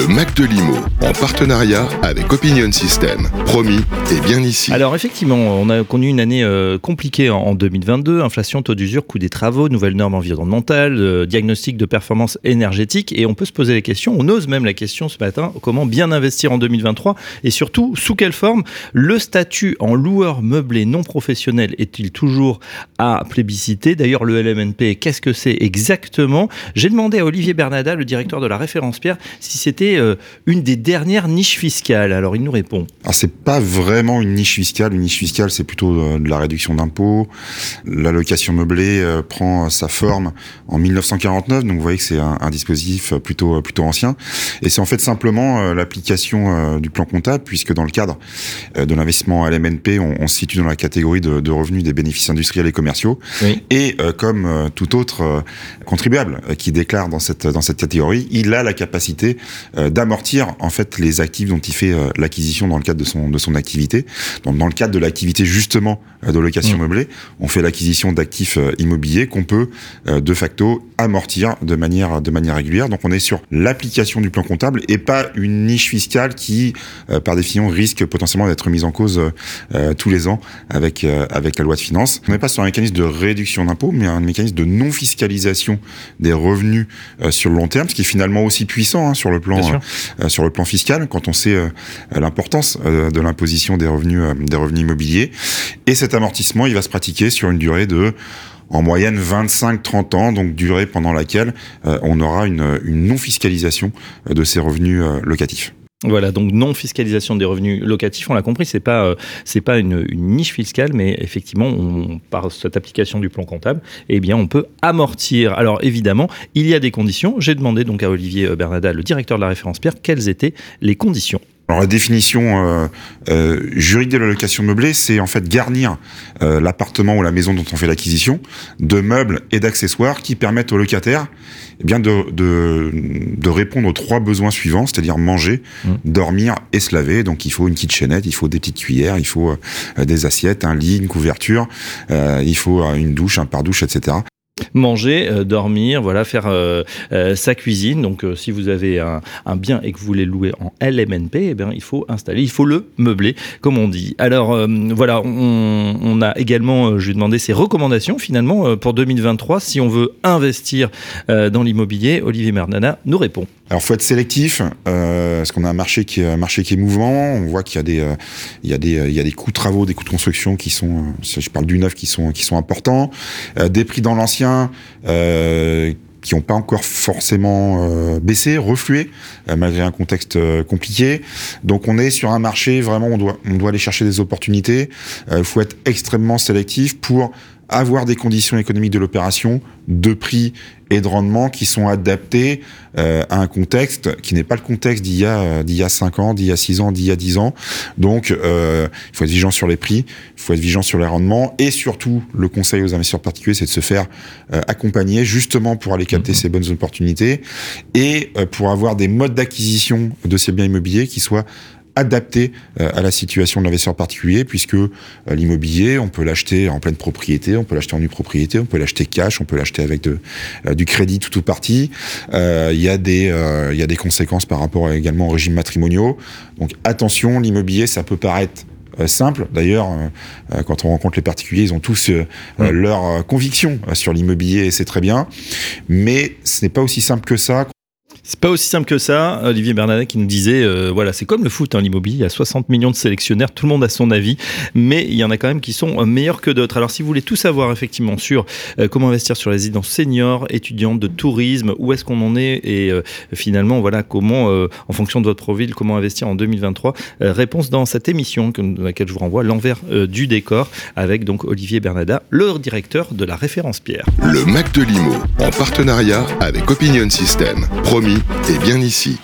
Le Mac de Limo, en partenariat avec Opinion System. Promis, et bien ici. Alors effectivement, on a connu une année euh, compliquée en, en 2022. Inflation, taux d'usure, coût des travaux, nouvelles normes environnementales, euh, diagnostic de performance énergétique. Et on peut se poser la question, on ose même la question ce matin, comment bien investir en 2023 et surtout, sous quelle forme le statut en loueur meublé non professionnel est-il toujours à plébisciter? D'ailleurs, le LMNP, qu'est-ce que c'est exactement? J'ai demandé à Olivier Bernada, le directeur de la référence Pierre, si c'était euh, une des dernières niches fiscales. Alors il nous répond. Alors c'est pas vraiment une niche fiscale. Une niche fiscale, c'est plutôt euh, de la réduction d'impôts. L'allocation meublée euh, prend sa forme en 1949, donc vous voyez que c'est un, un, dispositif plutôt plutôt ancien. Et c'est en fait simplement l'application du plan comptable, puisque dans le cadre de l'investissement à l'MNP, on, on, se situe dans la catégorie de, de revenus des bénéfices industriels et commerciaux. Oui. Et comme tout autre contribuable qui déclare dans cette dans cette catégorie, il a la capacité d'amortir en fait les actifs dont il fait euh, l'acquisition dans le cadre de son de son activité. Donc dans le cadre de l'activité justement euh, de location mmh. meublée, on fait l'acquisition d'actifs immobiliers qu'on peut de facto amortir de manière de manière régulière. Donc on est sur l'application du plan comptable et pas une niche fiscale qui par définition risque potentiellement d'être mise en cause tous les ans avec avec la loi de finances. On n'est pas sur un mécanisme de réduction d'impôts, mais un mécanisme de non fiscalisation des revenus sur le long terme, ce qui est finalement aussi puissant hein, sur le plan euh, sur le plan fiscal quand on sait euh, l'importance euh, de l'imposition des revenus des revenus immobiliers. Et cet amortissement, il va se pratiquer sur une durée de en moyenne 25-30 ans, donc durée pendant laquelle on aura une, une non-fiscalisation de ces revenus locatifs. Voilà, donc non fiscalisation des revenus locatifs, on l'a compris, c'est pas euh, pas une, une, niche fiscale, mais effectivement, on, par cette application du plan comptable, eh bien, on peut amortir. Alors évidemment, il y a des conditions. J'ai demandé donc à Olivier euh, Bernada, le directeur de la référence Pierre, quelles étaient les conditions. Alors la définition euh, euh, juridique de la location meublée, c'est en fait garnir euh, l'appartement ou la maison dont on fait l'acquisition de meubles et d'accessoires qui permettent aux locataires eh bien de, de, de, répondre aux trois besoins suivants, c'est-à-dire manger, mmh. dormir et se laver. Donc il faut une kitchenette, il faut des petites cuillères, il faut des assiettes, un lit, une couverture, euh, il faut une douche, un pare-douche, etc manger, euh, dormir, voilà, faire euh, euh, sa cuisine. Donc, si vous avez un, bien et que vous voulez louer en LMNP, eh bien, il faut installer, il faut le meubler, comme on dit. Alors, voilà, on, a également, je lui ai demandé ses recommandations finalement pour 2023 si on veut investir dans l'immobilier. Olivier Mernana nous répond. Alors, faut être sélectif, parce qu'on a un marché qui un marché qui est mouvant. On voit qu'il y a des, il y a des, il y a des coûts de travaux, des coûts de construction qui sont, je parle du neuf, qui sont, qui sont importants. Des prix dans l'ancien. Euh, qui n'ont pas encore forcément euh, baissé, reflué, euh, malgré un contexte compliqué. Donc on est sur un marché, vraiment, on doit, on doit aller chercher des opportunités. Il faut être extrêmement sélectif pour avoir des conditions économiques de l'opération, de prix et de rendement qui sont adaptés euh, à un contexte qui n'est pas le contexte d'il y a d'il y a 5 ans, d'il y a 6 ans, d'il y a 10 ans. Donc euh, il faut être vigilant sur les prix, il faut être vigilant sur les rendements et surtout le conseil aux investisseurs particuliers c'est de se faire euh, accompagner justement pour aller capter mmh. ces bonnes opportunités et euh, pour avoir des modes d'acquisition de ces biens immobiliers qui soient adapté euh, à la situation de l'investisseur particulier, puisque euh, l'immobilier, on peut l'acheter en pleine propriété, on peut l'acheter en nue propriété, on peut l'acheter cash, on peut l'acheter avec de, euh, du crédit tout ou partie. Il y, a des, il y a des conséquences par rapport également aux régimes matrimoniaux. Donc attention, l'immobilier, ça peut paraître simple. D'ailleurs, quand on rencontre les particuliers, ils ont tous euh, leur conviction sur l'immobilier et c'est très bien. Mais ce n'est pas aussi simple que ça. C'est pas aussi simple que ça. Olivier Bernadette qui nous disait, euh, voilà, c'est comme le foot, hein, l'immobilier. Il y a 60 millions de sélectionnaires, tout le monde a son avis, mais il y en a quand même qui sont euh, meilleurs que d'autres. Alors, si vous voulez tout savoir effectivement sur euh, comment investir sur les résidences seniors, étudiantes de tourisme, où est-ce qu'on en est et finalement, voilà, comment, en fonction de votre profil, comment investir en 2023. Euh, réponse dans cette émission dans laquelle je vous renvoie, l'envers du décor, avec donc Olivier Bernada, le directeur de la référence Pierre. Le Mac de Limo, en partenariat avec Opinion System. Promis et bien ici.